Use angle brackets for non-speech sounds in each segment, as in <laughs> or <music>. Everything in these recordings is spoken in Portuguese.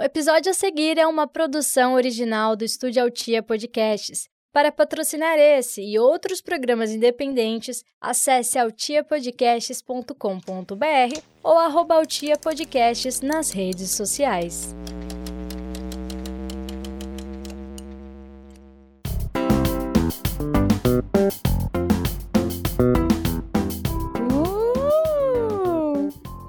O episódio a seguir é uma produção original do Estúdio Altia Podcasts. Para patrocinar esse e outros programas independentes, acesse altiapodcasts.com.br ou arroba nas redes sociais.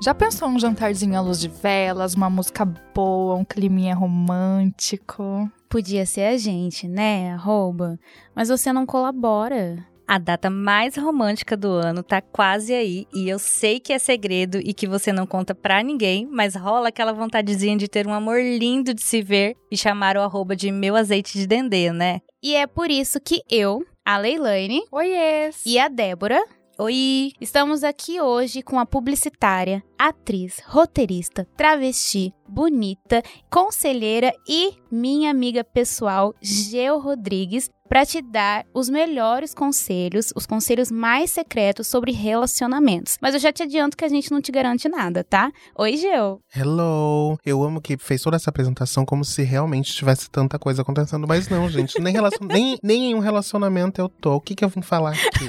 Já pensou um jantarzinho à luz de velas, uma música boa, um climinha romântico? Podia ser a gente, né, arroba? Mas você não colabora. A data mais romântica do ano tá quase aí e eu sei que é segredo e que você não conta pra ninguém, mas rola aquela vontadezinha de ter um amor lindo de se ver e chamar o arroba de meu azeite de dendê, né? E é por isso que eu, a Leilane Oiês! e a Débora Oi! estamos aqui hoje com a publicitária, atriz, roteirista, travesti, bonita, conselheira e minha amiga pessoal, Geo Rodrigues, para te dar os melhores conselhos, os conselhos mais secretos sobre relacionamentos. Mas eu já te adianto que a gente não te garante nada, tá? Oi, Geo. Hello! Eu amo que fez toda essa apresentação como se realmente tivesse tanta coisa acontecendo, mas não, gente. Nem, relacion... <laughs> nem, nem em um relacionamento eu tô. O que, que eu vim falar aqui?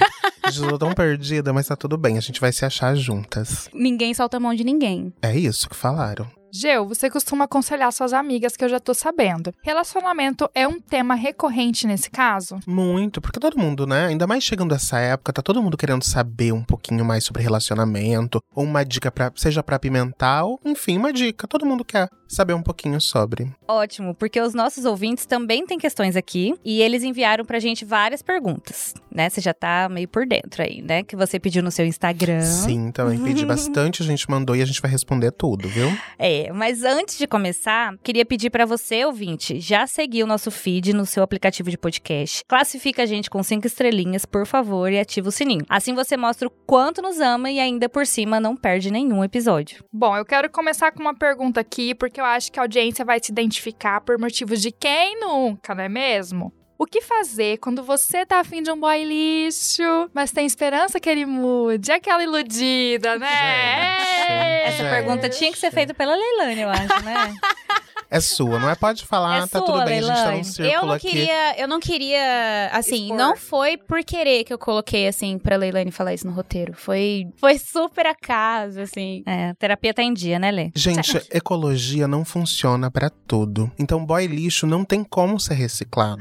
Tô tão perdida, mas tá tudo bem. A gente vai se achar juntas. Ninguém solta a mão de ninguém. É isso que falaram. Geu, você costuma aconselhar suas amigas que eu já tô sabendo. Relacionamento é um tema recorrente nesse caso? Muito, porque todo mundo, né? Ainda mais chegando essa época, tá todo mundo querendo saber um pouquinho mais sobre relacionamento, ou uma dica para seja pra apimentar, ou enfim, uma dica. Todo mundo quer saber um pouquinho sobre. Ótimo, porque os nossos ouvintes também têm questões aqui e eles enviaram pra gente várias perguntas, né? Você já tá meio por dentro aí, né? Que você pediu no seu Instagram. Sim, também pedi bastante, a gente mandou e a gente vai responder tudo, viu? É, mas antes de começar, queria pedir pra você, ouvinte, já seguir o nosso feed no seu aplicativo de podcast. Classifica a gente com cinco estrelinhas, por favor, e ativa o sininho. Assim você mostra o quanto nos ama e ainda por cima não perde nenhum episódio. Bom, eu quero começar com uma pergunta aqui, porque eu acho que a audiência vai se identificar por motivos de quem nunca, não é mesmo? O que fazer quando você tá afim de um boy lixo, mas tem esperança que ele mude? Aquela iludida, né? Gente. Essa Gente. pergunta tinha que ser feita pela Leilane, eu acho, né? <laughs> É sua, não é? Pode falar, É tá sua, tudo bem, a gente tá num círculo Eu não aqui. queria, eu não queria, assim, Expor. não foi por querer que eu coloquei assim pra Leilane falar isso no roteiro. Foi, foi super acaso, assim. É, terapia tá em dia, né, Lê? Gente, ecologia não funciona pra tudo. Então, boy lixo não tem como ser reciclado.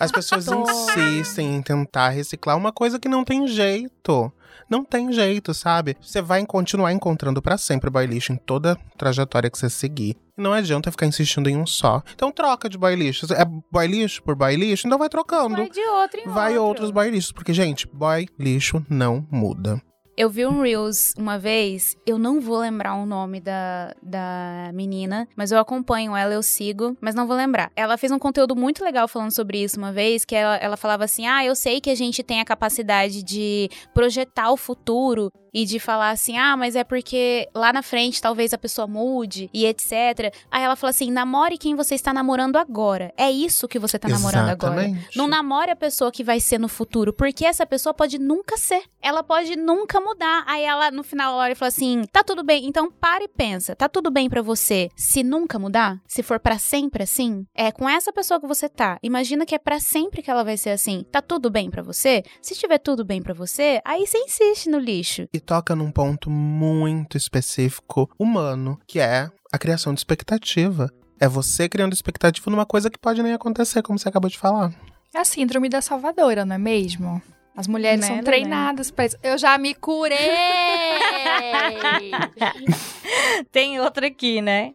As pessoas <laughs> insistem em tentar reciclar uma coisa que não tem jeito. Não tem jeito, sabe? Você vai continuar encontrando pra sempre boy lixo em toda a trajetória que você seguir. E não adianta ficar insistindo em um só. Então troca de boy lixo. É boy lixo por boy lixo? Então vai trocando. Vai de outro em Vai outro. outros boy lixos. Porque, gente, boy lixo não muda. Eu vi um Reels uma vez, eu não vou lembrar o nome da, da menina, mas eu acompanho ela, eu sigo, mas não vou lembrar. Ela fez um conteúdo muito legal falando sobre isso uma vez, que ela, ela falava assim: ah, eu sei que a gente tem a capacidade de projetar o futuro e de falar assim: ah, mas é porque lá na frente talvez a pessoa mude e etc. Aí ela falou assim: namore quem você está namorando agora. É isso que você está namorando agora. Não namore a pessoa que vai ser no futuro, porque essa pessoa pode nunca ser. Ela pode nunca mudar. Aí ela, no final, ela olha e fala assim: tá tudo bem, então para e pensa. Tá tudo bem pra você se nunca mudar? Se for pra sempre assim? É com essa pessoa que você tá. Imagina que é pra sempre que ela vai ser assim. Tá tudo bem pra você? Se estiver tudo bem pra você, aí você insiste no lixo. E toca num ponto muito específico humano, que é a criação de expectativa. É você criando expectativa numa coisa que pode nem acontecer, como você acabou de falar. É a síndrome da salvadora, não é mesmo? As mulheres Né, são Lelê? treinadas pra isso. Eu já me curei! <laughs> Tem outra aqui, né?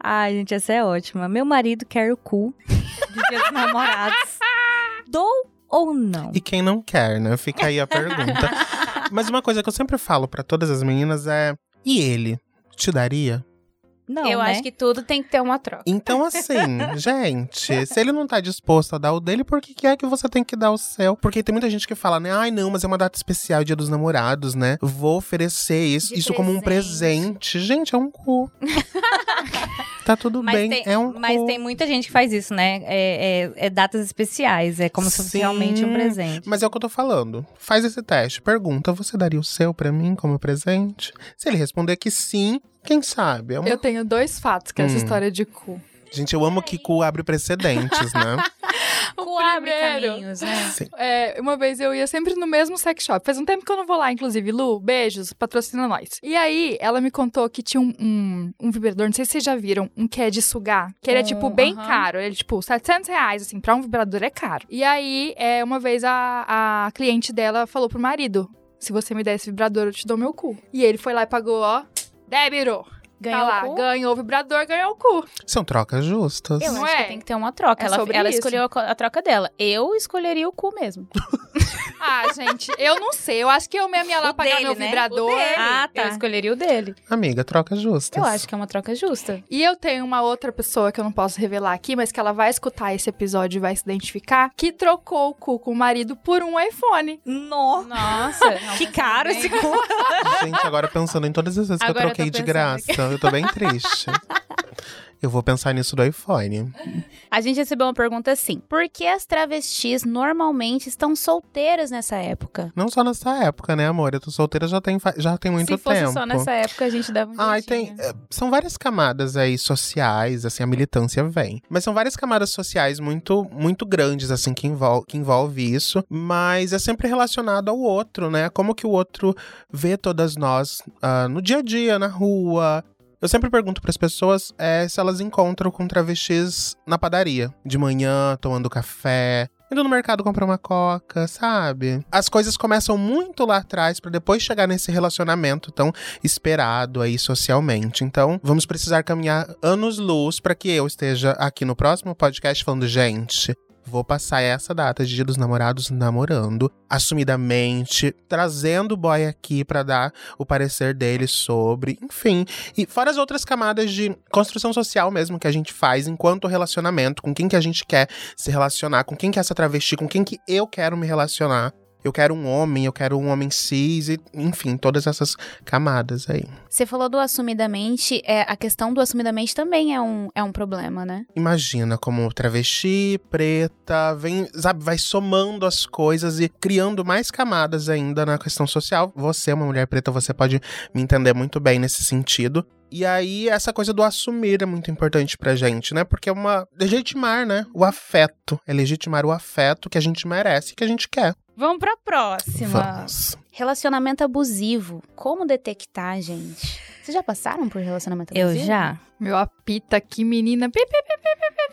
Ai, gente, essa é ótima. Meu marido quer o cu de dos <laughs> namorados. Dou ou não? E quem não quer, né? Fica aí a pergunta. <laughs> Mas uma coisa que eu sempre falo pra todas as meninas é: e ele? Te daria? Não, eu né? acho que tudo tem que ter uma troca. Então, assim, <laughs> gente, se ele não tá disposto a dar o dele, por que, que é que você tem que dar o seu? Porque tem muita gente que fala, né? Ai, não, mas é uma data especial, dia dos namorados, né? Vou oferecer isso, De isso como um presente. presente. Gente, é um cu. <laughs> tá tudo Mas, bem, tem, é um mas cu. tem muita gente que faz isso, né? É, é- é datas especiais, é como se fosse Sim. realmente um presente. Mas é o que eu tô falando. Faz esse teste. Pergunta: você daria o seu pra mim como presente? Se ele responder que sim, Quem sabe? É uma... Eu tenho dois fatos que é essa Hum. história de cu. Gente, eu amo que cu abre precedentes, né? <laughs> Cu abre caminhos, né? Sim. É, uma vez eu ia sempre no mesmo sex shop. Faz um tempo que eu não vou lá, inclusive. Lu, beijos, patrocina nós. E aí, ela me contou que tinha um, um, um vibrador, não sei se vocês já viram, um que é de sugar. Que ele é, tipo, bem aham. caro. Ele é, tipo, 700 reais, assim, pra um vibrador é caro. E aí, é, uma vez a, a cliente dela falou pro marido, se você me der esse vibrador, eu te dou meu cu. E ele foi lá e pagou, ó, débito. Ganhou tá lá, o cu? ganhou o vibrador, ganhou o cu. São trocas justas. Eu Não acho é? que tem que ter uma troca. É ela sobre ela isso. escolheu a, a troca dela. Eu escolheria o cu mesmo. <laughs> Ah, gente, eu não sei. Eu acho que eu mesmo ia lá O pagar dele, meu né? vibrador. O dele. Ah, tá. Eu escolheria o dele. Amiga, trocas justas. Eu acho que é uma troca justa. E eu tenho uma outra pessoa que eu não posso revelar aqui, mas que ela vai escutar esse episódio e vai se identificar, que trocou o cu com o marido por um iPhone. Nó. Nossa. <laughs> Que caro esse cu. Gente, agora pensando em todas as vezes que eu Agora eu troquei de pensando graça, eu tô bem triste. Eu vou pensar nisso do iPhone. A gente recebeu uma pergunta assim: Por que as travestis normalmente estão solteiras nessa época? Não só nessa época, né, amor? Eu tô solteira já tem, já tem muito Se fosse tempo. só nessa época, a gente dava um Ai, tem. é, São várias camadas aí sociais, assim, a militância vem. Mas são várias camadas sociais muito, muito grandes, assim, que, envol que envolve isso. Mas é sempre relacionado ao outro, né? Como que o outro vê todas nós ah, no dia a dia, na rua. Eu sempre pergunto para as pessoas é, se elas encontram com travestis na padaria, de manhã, tomando café, indo no mercado comprar uma coca, sabe? As coisas começam muito lá atrás para depois chegar nesse relacionamento tão esperado aí socialmente. Então, vamos precisar caminhar anos-luz para que eu esteja aqui no próximo podcast falando, gente. Vou passar essa data de Dia dos Namorados namorando, assumidamente, trazendo o boy aqui pra dar o parecer dele sobre, enfim. E fora as outras camadas de construção social mesmo que a gente faz enquanto relacionamento, com quem que a gente quer se relacionar, com quem que é essa travesti, com quem que eu quero me relacionar. Eu quero um homem, eu quero um homem cis, e, enfim, todas essas camadas aí. Você falou do assumidamente, é, a questão do assumidamente também é um, é um problema, né? Imagina como travesti, preta, vem, sabe, vai somando as coisas e criando mais camadas ainda na questão social. Você, é uma mulher preta, você pode me entender muito bem nesse sentido. E aí, essa coisa do assumir é muito importante pra gente, né? Porque é uma. legitimar, né? O afeto. É legitimar o afeto que a gente merece e que a gente quer. Vamos pra próxima. Vamos. Relacionamento abusivo. Como detectar, gente? Vocês já passaram por relacionamento Eu abusivo? já. Meu apita aqui, menina. Pi, pi, pi,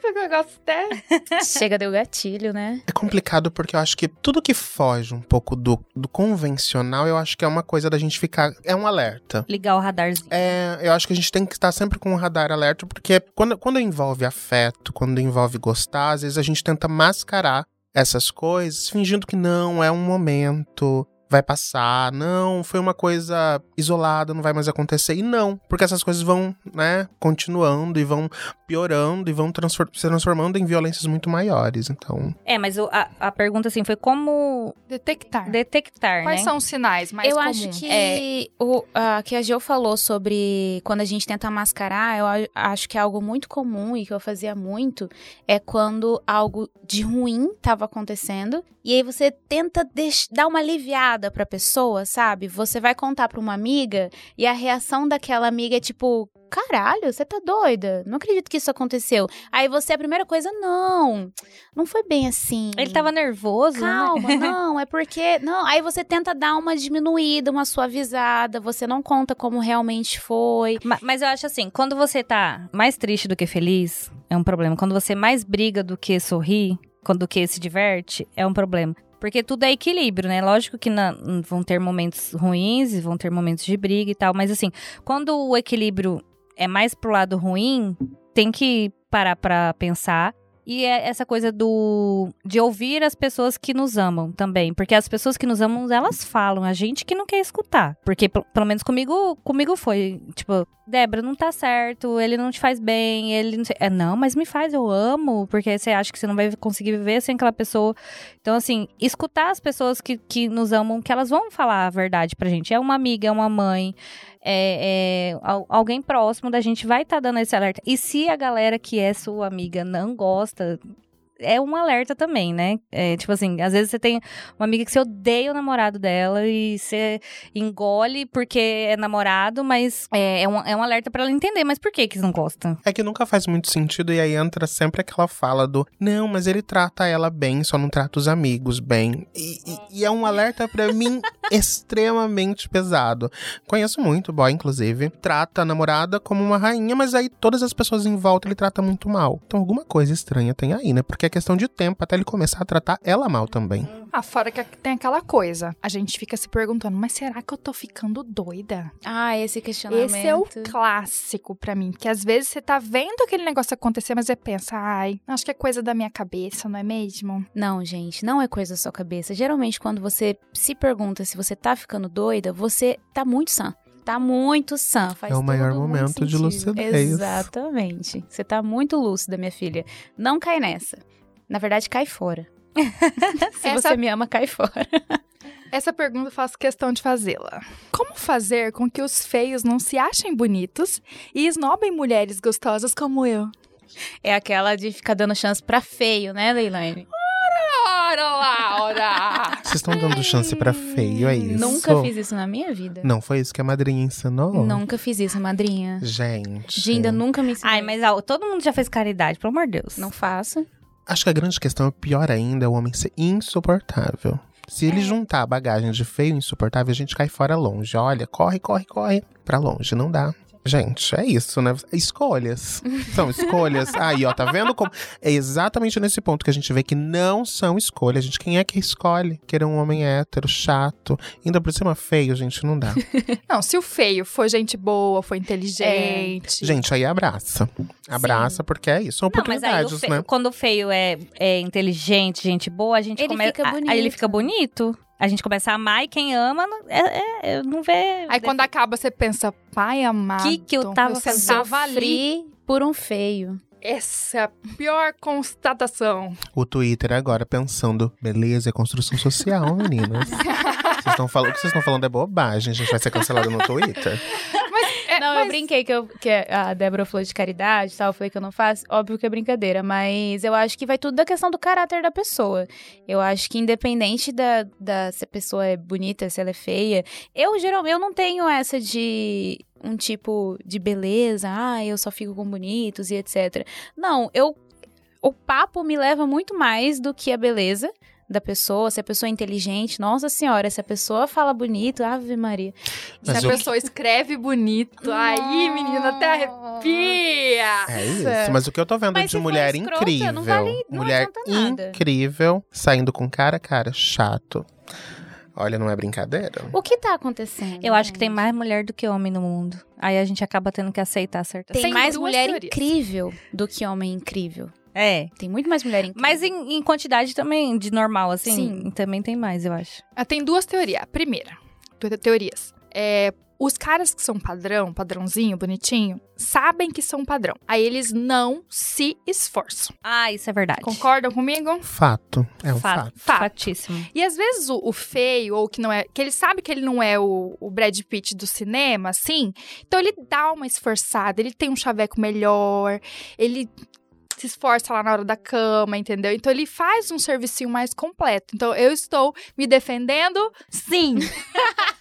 pi, pi, negócio até. <laughs> Chega, deu gatilho, né? É complicado porque eu acho que tudo que foge um pouco do, do convencional, eu acho que é uma coisa da gente ficar. É um alerta. Ligar o radarzinho. É, eu acho que a gente tem que estar sempre com o radar alerta, porque quando, quando envolve afeto, quando envolve gostar, às vezes a gente tenta mascarar essas coisas, fingindo que não, é um momento, vai passar, não, foi uma coisa isolada, não vai mais acontecer. E não, porque essas coisas vão, né, continuando e vão piorando e vão transfor- se transformando em violências muito maiores. Então, É, mas o- a, a pergunta assim foi como Detectar. detectar, Quais né? são os sinais mais eu comuns? acho que É, o a, que a Jo falou sobre quando a gente tenta mascarar, eu acho que é algo muito comum e que eu fazia muito é quando algo de ruim estava acontecendo e aí você tenta dar uma aliviada pra pessoa, sabe? Você vai contar pra uma amiga e a reação daquela amiga é tipo Caralho, você tá doida? Não acredito que isso aconteceu. Aí você, a primeira coisa, não, não foi bem assim. Ele tava nervoso, né? Calma, <laughs> não, é porque. Não, aí você tenta dar uma diminuída, uma suavizada, você não conta como realmente foi. Ma- Mas eu acho assim, quando você tá mais triste do que feliz, é um problema. Quando você mais briga do que sorri, quando do que se diverte, é um problema. Porque tudo é equilíbrio, né? Lógico que na- vão ter momentos ruins e vão ter momentos de briga e tal, mas assim, quando o equilíbrio é mais pro lado ruim, tem que parar pra pensar. E é essa coisa do de ouvir as pessoas que nos amam também, porque as pessoas que nos amam, elas falam, a gente que não quer escutar. Porque pe- pelo menos comigo, comigo foi, tipo, Débora, não tá certo, ele não te faz bem, ele não sei. É, não, mas me faz, eu amo, porque você acha que você não vai conseguir viver sem aquela pessoa. Então, assim, escutar as pessoas que, que nos amam, que elas vão falar a verdade pra gente. É uma amiga, é uma mãe, é, é al- alguém próximo da gente vai estar dando esse alerta. E se a galera que é sua amiga não gosta, é um alerta também, né? É, tipo assim, às vezes você tem uma amiga que você odeia o namorado dela e você engole porque é namorado, mas é, é, um, é um alerta para ela entender. Mas por que que não gosta? É que nunca faz muito sentido e aí entra sempre aquela fala do não, mas ele trata ela bem, só não trata os amigos bem. E, e, e é um alerta para mim <laughs> extremamente pesado. Conheço muito boy, inclusive, trata a namorada como uma rainha, mas aí todas as pessoas em volta ele trata muito mal. Então alguma coisa estranha tem aí, né? Porque questão de tempo até ele começar a tratar ela mal também. Ah, fora que tem aquela coisa. A gente fica se perguntando, mas será que eu tô ficando doida? Ah, esse questionamento. Esse é o clássico pra mim. Que às vezes você tá vendo aquele negócio acontecer, mas você pensa, ai, acho que é coisa da minha cabeça, não é mesmo? Não, gente, não é coisa da sua cabeça. Geralmente, quando você se pergunta se você tá ficando doida, você tá muito sã. Tá muito sã. Faz É o maior momento de lucidez. Exatamente. Você tá muito lúcida, minha filha. Não cai nessa. Na verdade, cai fora. <laughs> se Essa- você me ama, cai fora. Essa pergunta eu faço questão de fazê-la. Como fazer com que os feios não se achem bonitos e esnobem mulheres gostosas como eu? É aquela de ficar dando chance pra feio, né, Leilane? Ora, Laura! <laughs> Vocês estão dando chance pra feio, é isso? Nunca fiz isso na minha vida. Não foi isso que a madrinha ensinou? Nunca fiz isso, madrinha. Gente. Ginda nunca me ensinou. Ai, mas ó, todo mundo já fez caridade, pelo amor de Deus. Não faço. Acho que a grande questão é pior ainda é o homem ser insuportável. Se É. ele juntar a bagagem de feio e insuportável, a gente cai fora longe. Olha, corre, corre, corre. Pra longe, não dá. Gente, é isso, né? Escolhas. São escolhas. <laughs> Aí, ó, tá vendo como. É exatamente nesse ponto que a gente vê que não são escolhas, gente. Quem é que escolhe querer um homem hétero, chato? Ainda por cima feio, gente, não dá. <laughs> Não, se o feio for gente boa, for inteligente. gente, aí abraça. Abraça, porque é isso. São Não, mas aí o oportunidades, fe- né? quando o feio é, é inteligente, gente boa, a gente Ele começa. fica a- Aí ele bonito. fica bonito. A gente começa a amar e quem ama não, é, é- não vê. Aí quando acaba, você pensa, pai amado. Que que eu tava você fazendo? tava ali. Por um feio. Essa é a pior constatação. O Twitter agora pensando, beleza, é construção social, meninas. <laughs> Vocês estão falando, o que vocês estão falando é bobagem, a gente vai ser cancelado no Twitter. <laughs> Não, eu mas- brinquei que, eu, que a Débora falou de caridade e tal, eu falei que eu não faço. Óbvio que é brincadeira, mas eu acho que vai tudo da questão do caráter da pessoa. Eu acho que independente da, da se a pessoa é bonita, se ela é feia, eu geralmente eu não tenho essa de um tipo de beleza, ah, eu só fico com bonitos e etc. Não, eu o papo me leva muito mais do que a beleza da pessoa, se a pessoa é inteligente, nossa senhora, se a pessoa fala bonito, ave Maria. Mas Se a o- pessoa escreve bonito, aí, menina, até arrepia. É isso, mas o que eu tô vendo Mas de se for mulher escrota, incrível, não vale- não mulher incrível, saindo com cara a cara, chato. Olha, não é brincadeira? O que tá acontecendo? Eu acho que tem mais mulher do que homem no mundo. Aí a gente acaba tendo que aceitar certas Tem Sem mais mulher teorias. incrível do que homem incrível. É. Tem muito mais mulher incrível. Mas em, em quantidade também, de normal, assim, Sim. também tem mais, eu acho. Ah, Tem duas teorias. A primeira, te- teorias. É, os caras que são padrão, padrãozinho, bonitinho, sabem que são padrão. Aí eles não se esforçam. Ah, isso é verdade. Concordam comigo? Fato. É um Fato. fato. Fato. Fatíssimo. E às vezes o, o feio, ou que não é. Que ele sabe que ele não é o, o Brad Pitt do cinema, assim. Então ele dá uma esforçada, ele tem um chaveco melhor, ele se esforça lá na hora da cama, entendeu? Então ele faz um servicinho mais completo. Então eu estou me defendendo, sim.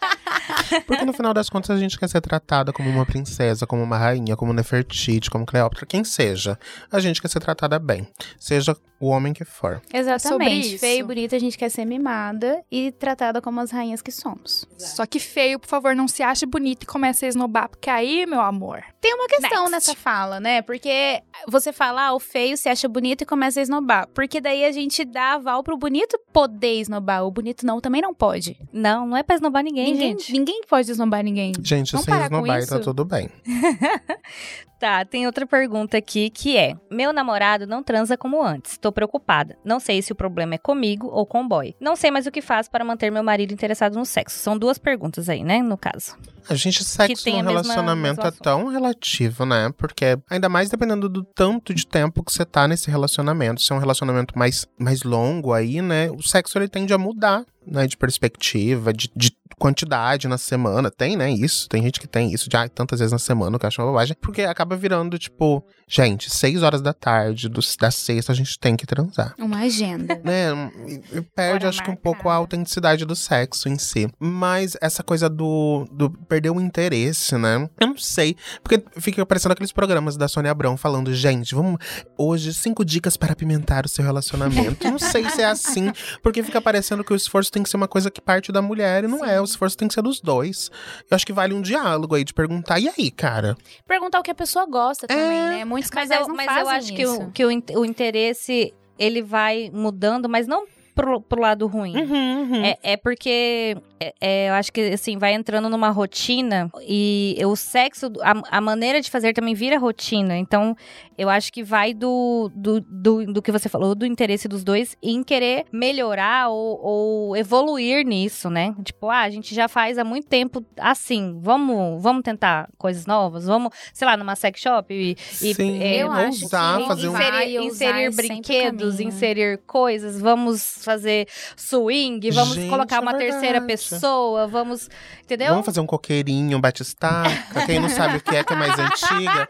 <laughs> Porque no final das contas a gente quer ser tratada como uma princesa, como uma rainha, como Nefertiti, como Cleópatra, quem seja. A gente quer ser tratada bem. Seja o homem que for. Exatamente. isso. Feio e bonita, a gente quer ser mimada e tratada como as rainhas que somos. Só que feio, por favor, não se ache bonito e comece a esnobar, porque aí, meu amor. Tem uma questão Next. nessa fala, né? Porque você fala, ah, o feio se acha bonito e começa a esnobar. Porque daí a gente dá aval pro bonito poder esnobar. O bonito não, também não pode. Não, não é pra esnobar ninguém, ninguém, gente. ninguém pode esnobar ninguém. Gente, Vamos sem esnobar, isso? tá tudo bem. <laughs> Tá, tem outra pergunta aqui que é: Meu namorado não transa como antes. Tô preocupada. Não sei se o problema é comigo ou com o boy. Não sei mais o que faço para manter meu marido interessado no sexo. São duas perguntas aí, né? No caso. A gente, sexo mesma- relacionamento mesmo é tão relativo, né? Porque ainda mais dependendo do tanto de tempo que você tá nesse relacionamento. Se é um relacionamento mais, mais longo aí, né? O sexo ele tende a mudar, né? De perspectiva, de, de quantidade na semana. Tem, né? Isso. Tem gente que tem isso de ah, tantas vezes na semana, que eu acho uma bobagem. Porque acaba virando, tipo, gente, seis horas da tarde, do, da sexta, a gente tem que transar. Uma agenda. Né? E- e Perde, Hora acho que um pouco a autenticidade do sexo em si. Mas essa coisa do, do perder o interesse, né? Eu não sei. Porque fica aparecendo aqueles programas da Sônia Abrão falando, gente, vamos. Hoje, cinco dicas para apimentar o seu relacionamento. Não sei se é assim, porque fica parecendo que o esforço tem que ser uma coisa que parte da mulher e não é. O esforço tem que ser dos dois. Eu acho que vale um diálogo aí de perguntar, e aí, cara? Perguntar o que a pessoa gosta também, né? Muitos Mas, casais eu, não mas fazem eu acho que, isso. o, que o, o interesse ele vai mudando, mas não pro, pro lado ruim. Uhum. É, é porque é, é, eu acho que assim vai entrando numa rotina e o sexo, a, a maneira de fazer também vira rotina. Então eu acho que vai do, do, do, do que você falou, do interesse dos dois em querer melhorar ou, ou evoluir nisso, né? Tipo, ah, a gente já faz há muito tempo assim, vamos, vamos tentar coisas novas, vamos, sei lá, numa sex shop e, e Sim, é, eu acho ousar que fazer um. inserir, usar inserir brinquedos, inserir coisas, vamos fazer swing, vamos Gente, colocar é uma terceira verdade. pessoa, vamos, entendeu? Vamos fazer um coqueirinho, um batistaca. Quem não sabe o que é, que é mais antiga,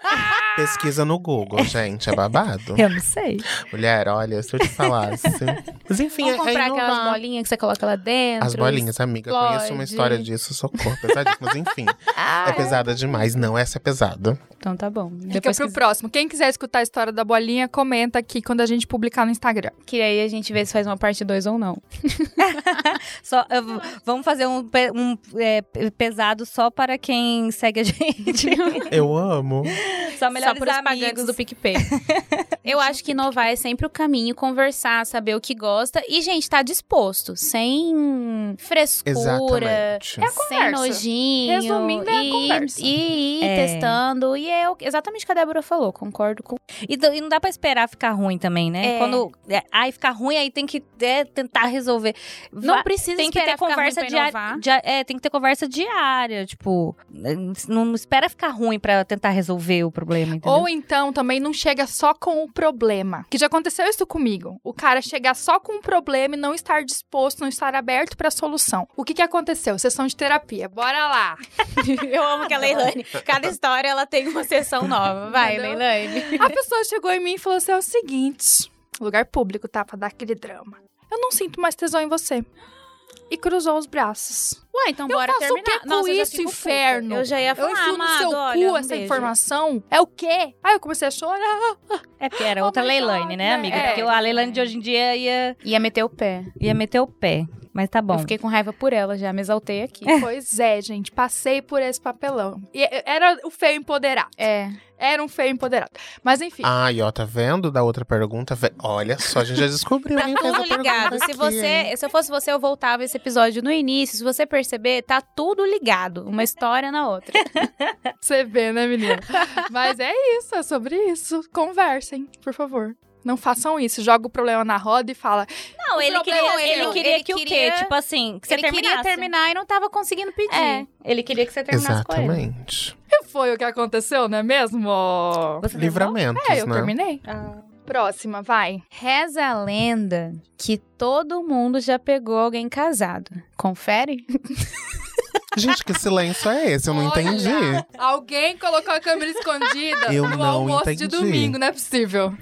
pesquisa no Google, gente. É babado. Eu não sei. Mulher, olha, se eu te falasse. Mas enfim, Vamos é, é comprar aquelas bolinhas que você coloca lá dentro. As bolinhas, amiga. eu Conheço uma história disso, socorro. Pesadíssimo. Mas enfim, é pesada demais. Não, essa é pesada. Então tá bom. Fica Depois pro que... próximo. Quem quiser escutar a história da bolinha, comenta aqui quando a gente publicar no Instagram. que aí a gente vê se faz uma parte 2 ou não. <laughs> Só, eu vamos fazer um, um, é, pe- pesado só para quem segue a gente. <laughs> Eu amo. só Só melhores para os amigos. do PicPay. <laughs> Eu acho que inovar é sempre o caminho, conversar, saber o que gosta e, gente, tá disposto, sem frescura, Exatamente. É a sem conversa. nojinho. Resumindo, é a e, conversa. E ir É. testando. E é exatamente o que a Débora falou, concordo com. E, e não dá pra esperar ficar ruim também, né? É. Quando. É, ai, ficar ruim, aí tem que é, tentar resolver. Não precisa tem que esperar ter ficar ruim conversa pra diária. dia- é, tem que ter conversa diária. Tipo, não espera ficar ruim pra tentar resolver o problema, entendeu? Ou então também não chega só com o problema. Que já aconteceu isso comigo. O cara chegar só com o problema e não estar disposto, não estar aberto pra solução. O que que aconteceu? Sessão de terapia. Bora lá. <laughs> Eu amo que a Leilane, cada história ela tem uma sessão nova. Vai? Leilane. A pessoa chegou em mim e falou assim: é o seguinte: lugar público, tá? Pra dar aquele drama. Eu não sinto mais tesão em você. E cruzou os braços. Ué, então Eu bora faço o terminar. que com Nossa, eu já isso, fico puta. inferno? Eu já ia Eu falar, enfio no seu olha, cu um essa beijo. informação. É o quê? Aí eu comecei a chorar. É porque era Oh outra Leilane, God, né, né? amiga? É. Porque a Leilane de hoje em dia ia, Ia meter o pé. ia meter o pé. Mas tá bom. Eu fiquei com raiva por ela já, me exaltei aqui. <laughs> Pois é, gente. Passei por esse papelão. E era o feio empoderado. É. Era um feio empoderado. Mas enfim. Ai, ó, tá vendo da outra pergunta? Olha só, a gente já descobriu. Tá tudo ligado. Se aqui, você, hein? se eu fosse você, eu voltava esse episódio no início. Se você perceber, tá tudo ligado, uma história na outra. <laughs> Você vê, né, menina? <laughs> Mas é isso, é sobre isso. Conversem, por favor. Não façam isso. Joga o problema na roda e fala. Não, O ele queria, é ele queria Ele que o quê? queria- Tipo assim, que você ele queria terminasse. terminar e não tava conseguindo pedir. É, ele queria que você terminasse com ele. Exatamente. Que foi o que aconteceu, não é mesmo? Você Livramentos, É, eu né? terminei. terminou? Próxima, vai. Reza a lenda que todo mundo já pegou alguém casado. Confere? <laughs> Gente, que silêncio é esse? Eu não Olha, entendi. Alguém colocou a câmera escondida Eu no não almoço de entendi. domingo, não é possível.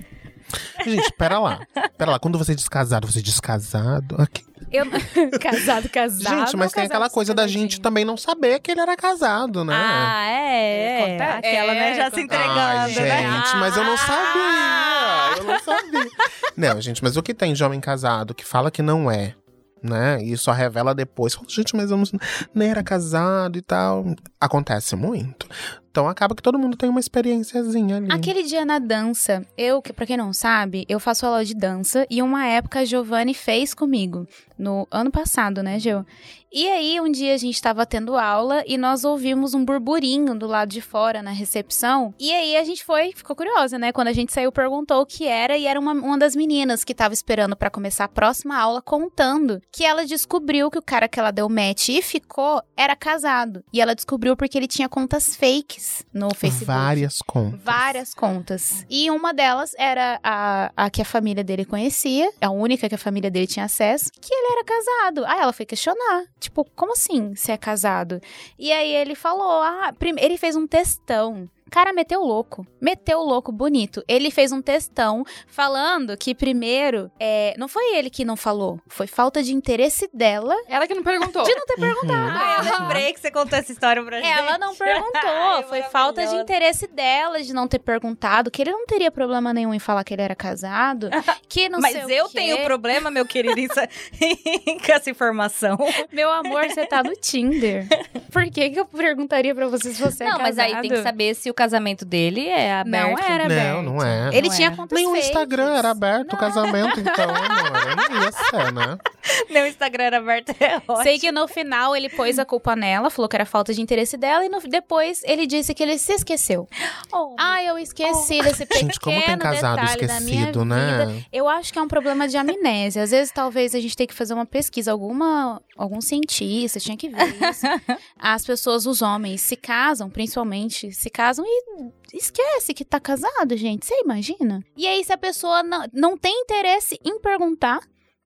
Gente, pera lá. Pera lá, quando você diz casado, você diz casado? Aqui. Eu... <laughs> casado, casado. Gente, mas tem aquela coisa da gente também não saber que ele era casado, né? Ah, é, é. Aquela, né, É, já se entregando, Ai, gente, né? mas eu não Ah! sabia. Eu não sabia. Não, gente, mas o que tem de homem casado que fala que não é, né? E só revela depois. Fala, gente, mas eu não, nem era casado e tal. Acontece muito. Então acaba que todo mundo tem uma experiênciazinha ali. Aquele dia na dança, eu, que pra quem não sabe, eu faço aula de dança e uma época a Giovanni fez comigo, no ano passado, né, Gil? E aí, um dia a gente tava tendo aula e nós ouvimos um burburinho do lado de fora na recepção. E aí a gente foi, ficou curiosa, né? Quando a gente saiu, perguntou o que era e era uma, uma das meninas que tava esperando pra começar a próxima aula contando que ela descobriu que o cara que ela deu match e ficou era casado. E ela descobriu porque ele tinha contas fakes fakes no Facebook. Várias contas. Várias contas. E uma delas era a, a que a família dele conhecia, a única que a família dele tinha acesso, que ele era casado. Aí ela foi questionar. Tipo, como assim você é casado? E aí ele falou: ah, ele fez um textão. Cara, meteu o louco. Meteu o louco bonito. Ele fez um textão falando que, primeiro, é, não foi ele que não falou. Foi falta de interesse dela Ela que não perguntou. de não ter perguntado. Ah, eu lembrei que você contou essa história pra gente. Ela não perguntou. <laughs> Ai, Foi falta de interesse dela de não ter perguntado. Que ele não teria problema nenhum em falar que ele era casado. Que não Mas sei o eu quê. tenho problema, meu querido, <laughs> com essa informação. Meu amor, você tá no Tinder. <laughs> Por que, que eu perguntaria pra você se você é não, casado? mas aí tem que saber se o casamento dele é aberto. Não era Não, aberto. não é. Ele Não tinha contas Nem o. Instagram era aberto, o casamento, então, amor. Não ia ser, né? <laughs> <laughs> Meu Instagram era aberto, é ótimo. Sei que no final ele pôs a culpa nela, falou que era falta de interesse dela, e no- depois ele disse que ele se esqueceu. <gasps> Oh, Ah, eu esqueci desse pequeno <laughs> Gente, como tem casado esquecido, vida. né? Eu acho que é um problema de amnésia. Às vezes, talvez a gente tenha que fazer uma pesquisa. Alguma, algum cientista tinha que ver isso. <laughs> As pessoas, os homens, se casam, principalmente, se casam e esquece que tá casado, gente. Você imagina? E aí, se a pessoa não, não tem interesse em perguntar,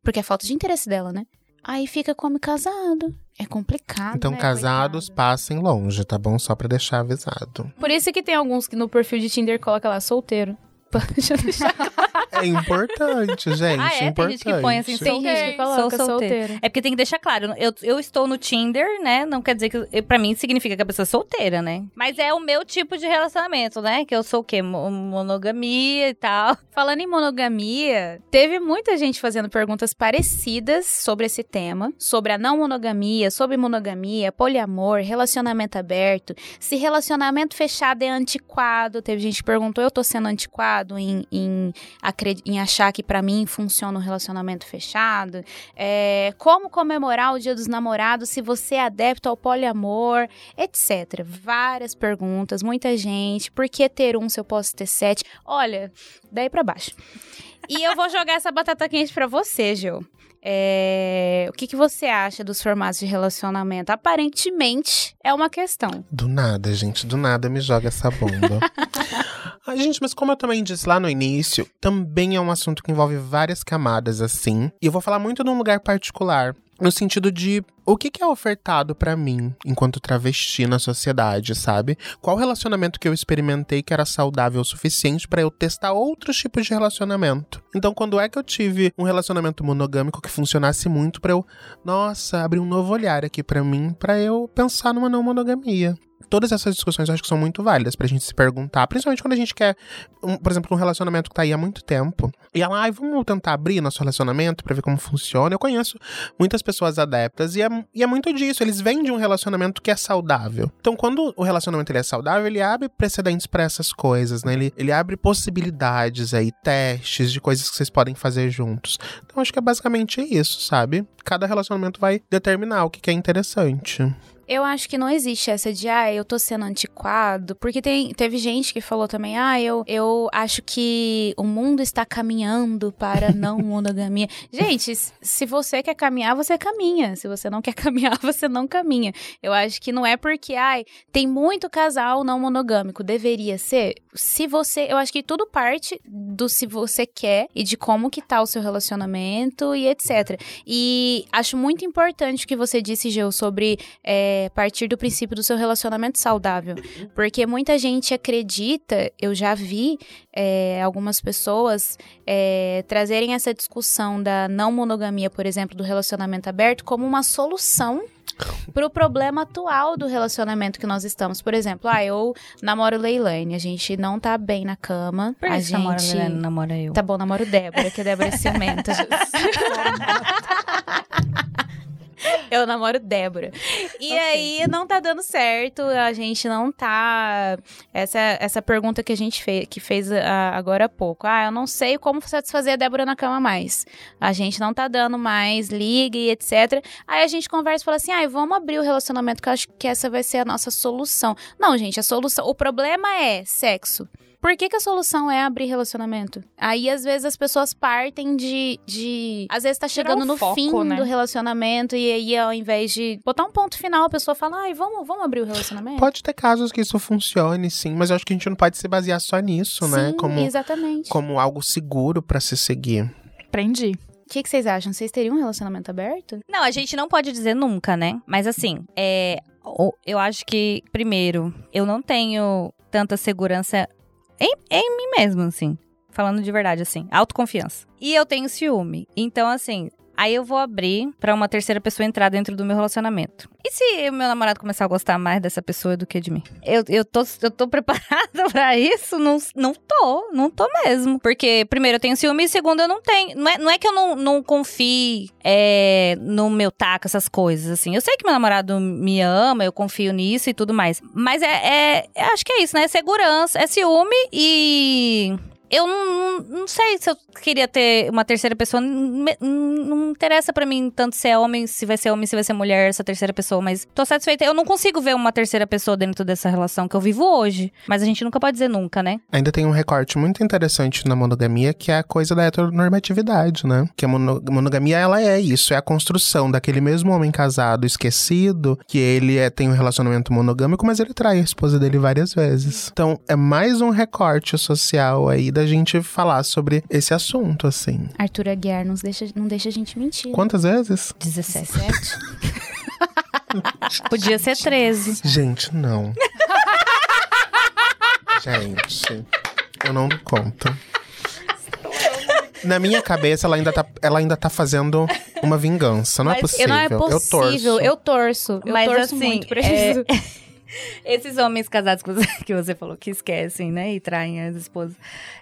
porque é falta de interesse dela, né? Aí fica como casado. É complicado. Então, né, casados, coitado? passem longe, tá bom? Só pra deixar avisado. Por isso que tem alguns que no perfil de Tinder coloca lá solteiro. <laughs> Deixar É importante, gente. Ah, é? Tem Importante. gente que põe assim, Tem gente que coloca Sou solteiro. solteiro. É porque tem que deixar claro, eu, eu estou no Tinder, né? Não quer dizer que. eu- Pra mim significa que a pessoa é solteira, né? Mas é o meu tipo de relacionamento, né? Que eu sou o quê? Mo- Monogamia e tal. <laughs> Falando em monogamia, teve muita gente fazendo perguntas parecidas sobre esse tema, sobre a não monogamia, sobre monogamia, poliamor, relacionamento aberto, se relacionamento fechado é antiquado. Teve gente que perguntou, eu tô sendo antiquado em, em, em achar que pra mim funciona um relacionamento fechado? É, como comemorar o Dia dos Namorados se você é adepto ao poliamor, etc. Várias perguntas, muita gente. Por que ter um se eu posso ter sete? Olha, daí pra baixo. <laughs> E eu vou jogar essa batata quente pra você, Gil. É, O que, que você acha dos formatos de relacionamento? Aparentemente é uma questão. Do nada, gente, do nada me joga essa bomba. <laughs> Ai, gente, mas como eu também disse lá no início, também é um assunto que envolve várias camadas, assim. E eu vou falar muito num lugar particular. No sentido de o que, que é ofertado pra mim enquanto travesti na sociedade, sabe? Qual relacionamento que eu experimentei que era saudável o suficiente pra eu testar outros tipos de relacionamento? Então, quando é que eu tive um relacionamento monogâmico que funcionasse muito pra eu, nossa, abrir um novo olhar aqui pra mim, pra eu pensar numa não monogamia? Todas essas discussões eu acho que são muito válidas pra gente se perguntar, principalmente quando a gente quer, um, por exemplo, um relacionamento que tá aí há muito tempo. E ela, ai, vamos tentar abrir nosso relacionamento pra ver como funciona. Eu conheço muitas pessoas adeptas e é, e é muito disso. Eles vêm de um relacionamento que é saudável. Então, quando o relacionamento ele é saudável, ele abre precedentes pra essas coisas, né? Ele, ele abre possibilidades aí, testes de coisas que vocês podem fazer juntos. Então, acho que é basicamente isso, sabe? Cada relacionamento vai determinar o que, que é interessante. Eu acho que não existe essa de, ah, eu tô sendo antiquado, porque tem, teve gente que falou também, ah, eu, eu acho que o mundo está caminhando para não <laughs> monogamia. gente, se você quer caminhar, você caminha. Se você não quer <laughs> caminhar, você não caminha. Eu acho que não é porque, ai, tem muito casal não monogâmico, deveria ser. Se você, eu acho que tudo parte do se você quer e de como que tá o seu relacionamento e etc. E acho muito importante o que você disse, Gil, sobre é, partir do princípio do seu relacionamento saudável. Porque muita gente acredita, eu já vi é, algumas pessoas é, trazerem essa discussão da não monogamia, por exemplo, do relacionamento aberto, como uma solução pro problema atual do relacionamento que nós estamos. Por exemplo, ah, eu namoro Leilane, a gente não tá bem na cama. Por a você namora, gente... Helena, namora eu? Tá bom, namoro Débora, que a Débora é ciumenta. <laughs> <laughs> <laughs> Eu namoro Débora. E aí não tá dando certo, a gente não tá. Essa, essa pergunta que a gente fez, que fez ah, agora há pouco. Ah, eu não sei como satisfazer a Débora na cama mais. A gente não tá dando mais, liga e etc. Aí a gente conversa e fala assim: ah, vamos abrir o relacionamento, que eu acho que essa vai ser a nossa solução. Não, gente, a solução. O problema é sexo. Por que, que a solução é abrir relacionamento? Aí, às vezes, as pessoas partem de. de às vezes tá chegando o no foco, fim né? do relacionamento, e aí, ao invés de botar um ponto final, a pessoa fala, ai, vamos, vamos abrir o relacionamento. Pode ter casos que isso funcione, sim, mas eu acho que a gente não pode se basear só nisso, né? Sim, Como, exatamente. como algo seguro pra se seguir. Aprendi. O que, que vocês acham? Vocês teriam um relacionamento aberto? Não, a gente não pode dizer nunca, né? Mas assim, é, eu acho que, primeiro, eu não tenho tanta segurança em, em mim mesmo, assim. Falando de verdade, assim. Autoconfiança. E eu tenho ciúme. Então, assim. Aí eu vou abrir pra uma terceira pessoa entrar dentro do meu relacionamento. E se o meu namorado começar a gostar mais dessa pessoa do que de mim? Eu, eu, tô, eu tô <laughs> preparada pra isso? Não, não tô, não tô mesmo. Porque, primeiro, eu tenho ciúme e, segundo, eu não tenho. Não é, não é que eu não, não confie é, no meu taco, essas coisas, assim. Eu sei que meu namorado me ama, eu confio nisso e tudo mais. Mas é- é- acho que é isso, né? É segurança, é ciúme e. Eu não, não, sei se eu queria ter uma terceira pessoa. Não, não interessa pra mim tanto se é homem, se vai ser homem, se vai ser mulher, essa terceira pessoa. Mas tô satisfeita. Eu não consigo ver uma terceira pessoa dentro dessa relação que eu vivo hoje. Mas a gente nunca pode dizer nunca, né? Ainda tem um recorte muito interessante na monogamia, que é a coisa da heteronormatividade, né? Que a mono- monogamia, ela é isso, é a construção daquele mesmo homem casado, esquecido, que ele é, tem um relacionamento monogâmico, mas ele trai a esposa dele várias vezes. Então, é mais um recorte social aí da gente falar sobre esse assunto, assim. Arthur Aguiar nos deixa, não deixa a gente mentir. Quantas vezes? 17. 17? <laughs> Podia ser 13. Gente, não. <laughs> gente, eu não dou conta. Na minha cabeça, ela ainda tá, ela ainda tá fazendo uma vingança. Não é Mas possível. não é possível. Eu torço. Eu torço. Eu Mas, torço assim, muito por é- isso. <laughs> Esses homens casados que você, <laughs> que você falou que esquecem, né? E traem as esposas.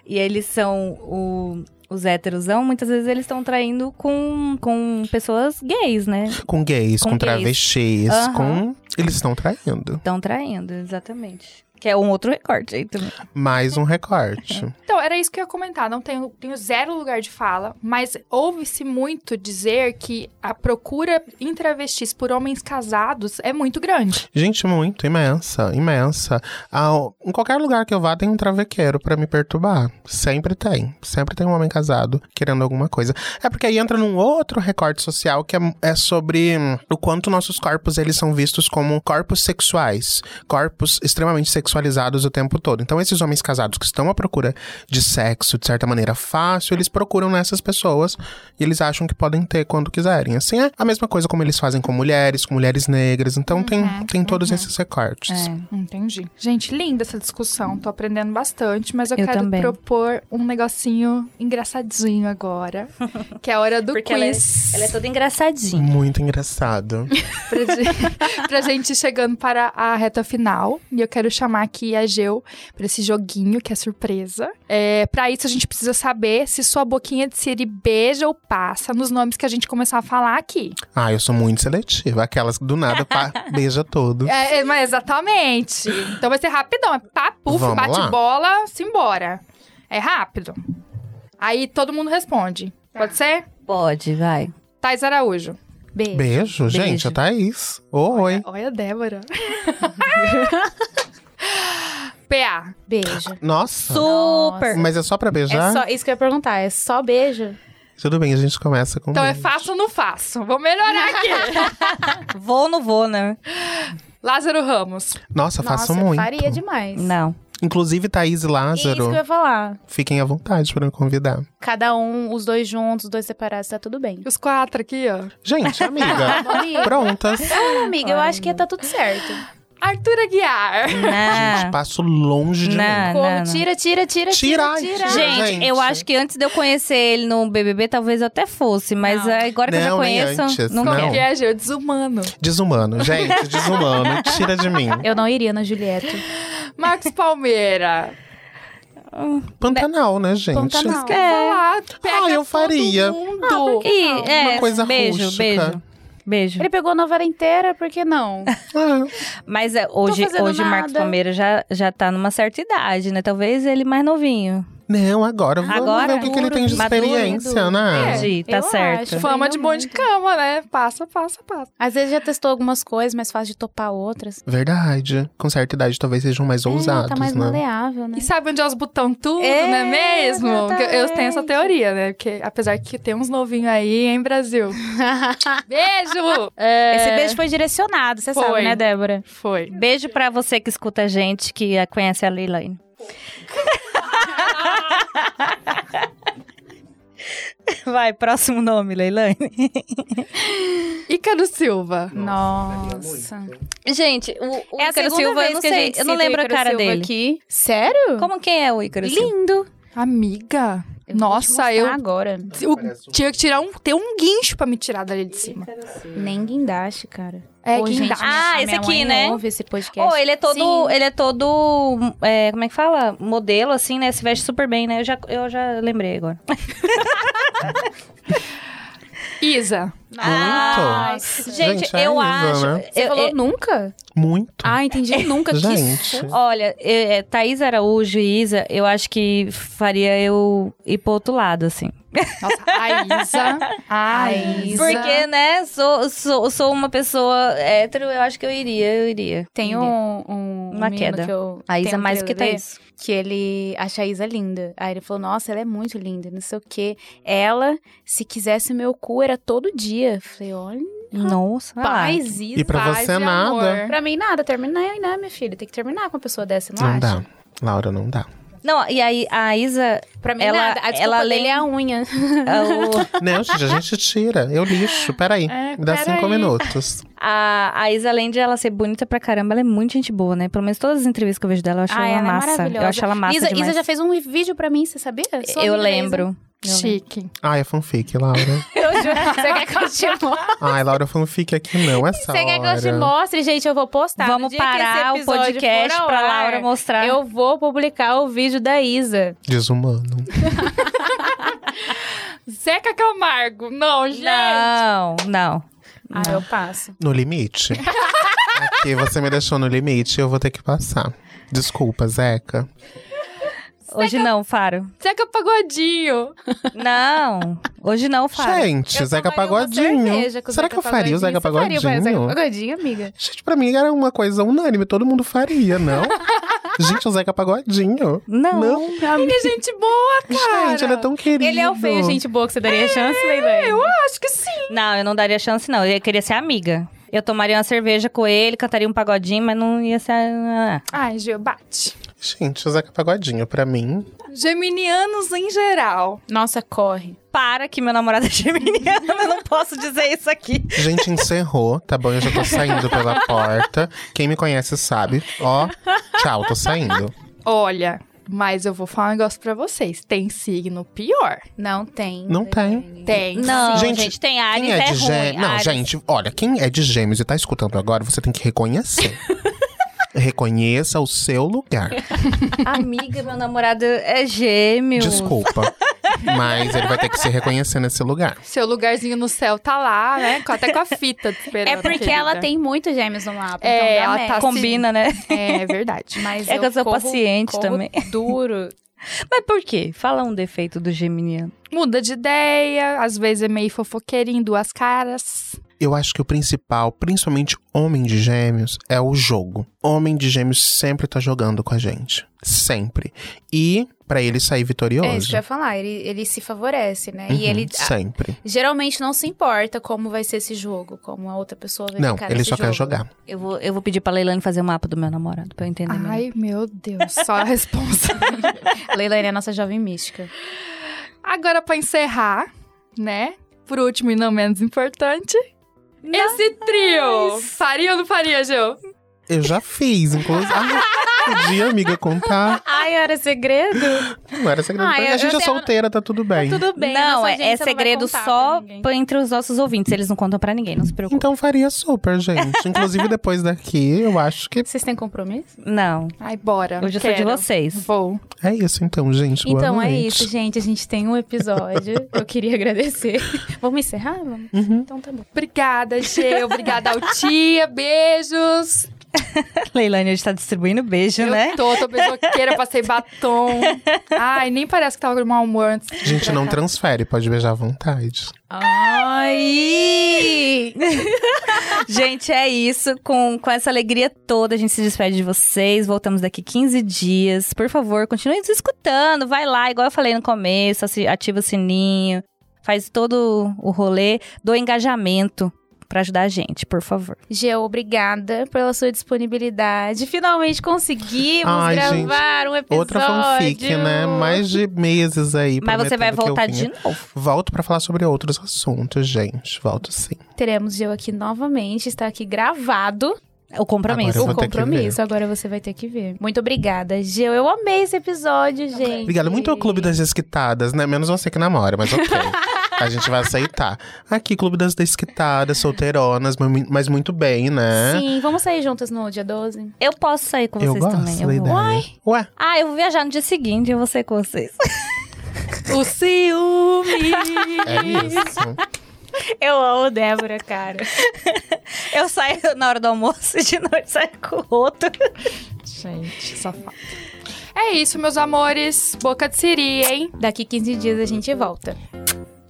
E eles são o- os héterosão, muitas vezes eles estão traindo com, com pessoas gays, né? Com gays, com, Com gays. travestis, Aham. com. Eles estão traindo. Estão traindo, exatamente. Que é um outro recorte aí também. Mais um recorte. Então, era isso que eu ia comentar. Não tenho, tenho zero lugar de fala, mas ouve-se muito dizer que a procura em travestis por homens casados é muito grande. Gente, muito, imensa, imensa. Ah, em qualquer lugar que eu vá, tem um travequeiro pra me perturbar. Sempre tem. Sempre tem um homem casado querendo alguma coisa. É porque aí entra num outro recorte social que é, é sobre o quanto nossos corpos eles são vistos como corpos sexuais. Corpos extremamente sexualizados o tempo todo. Então, esses homens casados que estão à procura de sexo, de certa maneira, fácil, eles procuram nessas pessoas e eles acham que podem ter quando quiserem. Assim, é a mesma coisa como eles fazem com mulheres, com mulheres negras. Então, tem, tem todos esses recortes. Entendi. Gente, linda essa discussão. Tô aprendendo bastante, mas eu, Eu quero também. propor um negocinho engraçadinho agora. <laughs> que é a hora do Porque ela é, quiz. ela é toda engraçadinha. Muito engraçado. <laughs> pra, gente, pra gente ir chegando para a reta final. E eu quero chamar aqui a Geu pra esse joguinho, que é surpresa. É, pra isso, a gente precisa saber se sua boquinha de siri beija ou passa nos nomes que a gente começar a falar aqui. Ah, eu sou muito seletiva. Aquelas que do nada pá, <laughs> beija todos. É, é, mas exatamente. Então vai ser rapidão. É pá, puf, Vamos bate lá? bola, simbora. É rápido. Aí todo mundo responde. Pode ser? Pode, vai. Thais Araújo. Beijo. Beijo, gente, Beijo. a Thaís. Oi. Olha a Débora. <laughs> PA. Beijo. Nossa. Super! Mas é só pra beijar? É só, isso que eu ia perguntar, é só beijo? Tudo bem, a gente começa com Então é beijo. faço ou não faço? Vou melhorar aqui. <laughs> Vou ou não vou, né? Lázaro Ramos. Nossa, faço Nossa, muito. faria demais. Não. Inclusive, Thaís e Isso que Lázaro, eu ia falar. fiquem à vontade pra me convidar. Cada um, os dois juntos, os dois separados, tá tudo bem. Os quatro aqui, ó. Gente, amiga, <laughs> prontas. amiga, eu acho que tá tudo certo. Arthur Aguiar. Não. Passo longe de mim. Não, Como? não, não. Tira, tira, tira, Tira, tira, tira. tira. Gente, eu acho que antes de eu conhecer ele no BBB, talvez eu até fosse, mas Não. agora que eu já conheço, antes, não, não. Como quero. que é? Desumano. Desumano, gente, <laughs> desumano. Tira de mim. Eu não iria na Julieta. Marcos Palmeira. Pantanal, né, gente? Pantanal. Falar? Pega Ah, eu faria. Mundo. Ih, é, Uma coisa beijo, rústica. beijo. Beijo. Ele pegou a novela inteira, por que não? <laughs> Ah, Mas é, hoje, hoje o Marcos. Palmeira já, já tá numa certa idade, né? Talvez ele mais novinho. Não, agora vamos Agora? ver o que, que ele tem de Maduro, experiência, né? Entendi, tá eu certo. acho. Fama de bom de cama, né? Passa, passa, passa. Às vezes já testou algumas coisas, mas fácil de topar outras. Verdade. Com certa idade talvez sejam mais ousados, é, tá mais né? maleável, né? E sabe onde é os botão tudo, É, não é mesmo? Eu eu tenho essa teoria, né? Porque apesar que tem uns novinhos aí, hein, Brasil? <laughs> Beijo! É, Esse beijo foi direcionado, você sabe, Foi. né, Débora? Foi. Beijo pra você que escuta a gente, que conhece a Leilane. <laughs> <laughs> Vai, próximo nome, Leilane. <laughs> Ícaro Silva. Nossa. Gente, o, o É a Ícaro Silva, vez eu não que a sei, gente eu não lembro a cara Silva dele. aqui. Sério? Como quem é o Ícaro Silva? Lindo. Amiga. Eu Nossa, eu agora. eu tinha que tirar um, ter um guincho pra me tirar dali de cima. Nem guindaste, cara. É, Ô, gente, Ah, esse minha aqui, né? ouve esse podcast. Oh, ele é todo, Sim. ele é todo, é, como é que fala? Modelo, assim, né? Se veste super bem, né? Eu já, eu já lembrei agora. <laughs> Isa. Ah, Muito. Gente, Gente, é eu Isa, acho... né? Você eu- falou eu- nunca? Muito. Ah, entendi. <laughs> Nunca. Que Gente. Olha, é, é, Thaís Araújo e Isa, eu acho que faria eu ir pro outro lado, assim. Nossa, a Isa. A Isa. Porque, né, sou, sou, sou uma pessoa hétero, eu acho que eu iria, eu iria. Tem Iria. um, um Uma menino queda. que eu A Isa tenho mais que TLD, Thaís. que ele acha a Isa linda. Aí ele falou, nossa, ela é muito linda, não sei o quê. Ela, se quisesse meu cu, era todo dia. Falei, olha, Nossa, paz, Isa. E pra Paz você e nada. amor. Pra mim, nada. Terminei, né, minha filha? Tem que terminar com uma pessoa dessa, não, Não acha? dá. Laura, não dá. Não, e aí a Isa, Pra mim, Ela- nada. A ela dele lem- é a unha. <laughs> o- Não, gente, a gente tira. Eu lixo. Peraí. É, Me dá peraí. cinco minutos. a, a Isa, além de ela ser bonita pra caramba, ela é muito gente boa, né? Pelo menos todas as entrevistas que eu vejo dela, eu acho Ah, ela ela é massa. maravilhosa. eu acho ela massa Isa, demais. Isa já fez um vídeo pra mim, você sabia? Sou Eu lembro. Chique. Ai, é fanfic, Laura. <laughs> Eu juro. Você quer que eu te mostre? Ai, Laura, fanfic aqui não, essa Você quer que eu te mostre, gente? Eu vou postar. Vamos parar o podcast pra ar, Laura mostrar. Eu vou publicar o vídeo da Isa. Desumano. <laughs> Zeca Camargo. Não, gente. Não, não. Ah, eu passo. No limite. <laughs> Aqui você me deixou no limite, eu vou ter que passar. Desculpa, Zeca. Hoje não, Faro. Zeca Pagodinho. Não, hoje não, Faro. Gente, Eu Zeca Pagodinho. Será Zeca que eu faria o Zeca Você faria o Zeca Pagodinho? Pagodinho, amiga? Gente, pra mim era uma coisa unânime, todo mundo faria, não? <laughs> Gente, o Zeca Pagodinho. Não. Não, Ele é gente boa, cara. gente, ele é tão querido. Ele é o feio, gente boa, que você daria chance, Leilani? Eu acho que sim. Não, eu não daria chance, não. Eu queria ser amiga. Eu tomaria uma cerveja com ele, cantaria um pagodinho, mas não ia ser. ah. Ai, Gil, bate. Gente, o Zeca Pagodinho, pra mim. Geminianos em geral. Nossa, corre. Para que meu namorado é geminiano, eu não posso dizer isso aqui. Gente, encerrou, tá bom? Eu já tô saindo pela <laughs> porta. Quem me conhece sabe. Ó, tchau, tô saindo. Olha, mas eu vou falar um negócio pra vocês. Tem signo pior. Não tem. Não Leilani. Tem. Não, Gente, gente, tem Ares, Quem é é, de ruim. gêmeos? Não, Ares- gente, olha, quem é de gêmeos e tá escutando agora, você tem que reconhecer. <laughs> Reconheça o seu lugar. <laughs> Amiga, meu namorado é gêmeo. Desculpa. Mas ele vai ter que se reconhecer nesse lugar. Seu lugarzinho no céu tá lá, né? Até com a fita te esperando. É porque querida. ela tem muitos gêmeos no mapa. É, então ela tá Combina, né? É verdade. Mas É que eu sou corro- paciente corro também. <laughs> duro. Mas por quê? Fala um defeito do geminiano. Muda de ideia, às vezes é meio fofoqueirinho, duas caras. Eu acho que o principal, principalmente homem de gêmeos, é o jogo. Homem de gêmeos sempre tá jogando com a gente. Sempre. E pra ele sair vitorioso. É isso que eu ia falar. Ele, ele se favorece, né? Uhum, E ele a- Sempre. geralmente não se importa como vai ser esse jogo, como a outra pessoa vai Não, ficar ele nesse só quer jogo. jogar. Eu vou, eu vou pedir pra Leilani fazer o mapa do meu namorado, pra eu entender melhor. Ai, meu Deus, só a resposta. <laughs> Leilani é a nossa jovem mística. Agora, pra encerrar, né? Por último e não menos importante, esse trio. Faria ou não faria, Gil? Eu já fiz, inclusive. Ah, podia, amiga, contar. Ai, era segredo? Não era segredo. Eu- a gente é solteira, tá tudo bem. Tudo bem. não, é, é segredo só pra ninguém. pra- entre os nossos ouvintes. Eles não contam pra ninguém, não se preocupe. Então faria super, gente. Inclusive, depois daqui, eu acho que Vocês têm compromisso? Não. Ai, bora. Hoje eu sou de vocês. Vou. é isso, então, gente. Boa então é isso, gente. A gente tem um episódio. eu queria agradecer. <laughs> Vamos encerrar? Vamos? Uhum. Então tá bom. Obrigada, Gê. Obrigada ao tia. Beijos. <laughs> Leilane hoje tá distribuindo beijo, eu né? tô, tô beijoqueira, passei batom. Ai, nem parece que tava com mau humor antes. Gente, não transfere, pode beijar à vontade. Ai! <laughs> gente, é isso. Com, com essa alegria toda, a gente se despede de vocês. Voltamos daqui 15 dias. Por favor, continue nos escutando. Vai lá, igual eu falei no começo, ativa o sininho. Faz todo o rolê do engajamento pra ajudar a gente, por favor. Gê, obrigada pela sua disponibilidade. Finalmente conseguimos Ai, gente, gravar um episódio. Outra fanfic, né? Mais de meses aí. Mas você vai voltar de novo. Volto pra falar sobre outros assuntos, gente. Volto sim. Teremos Gê aqui novamente. Está aqui gravado O compromisso. O compromisso. Agora você vai ter que ver. Muito obrigada, Gê. Eu amei esse episódio, gente. Obrigada. Muito ao Clube das Desquitadas, né? Menos você que namora, mas ok. <laughs> A gente vai aceitar. Aqui, Clube das Desquitadas, solteironas, mas- muito bem, né? Sim, vamos sair juntas no dia 12? Eu posso sair com Eu vocês gosto também. da Eu vou. ideia. Ué, Ah, eu vou viajar no dia seguinte, eu vou ser com vocês. <laughs> O ciúme. é isso. Eu amo Débora, cara. Eu saio na hora do almoço e de noite saio com o outro. Gente, safado. É isso, meus amores. Boca de siri, hein? Daqui 15 dias a gente volta.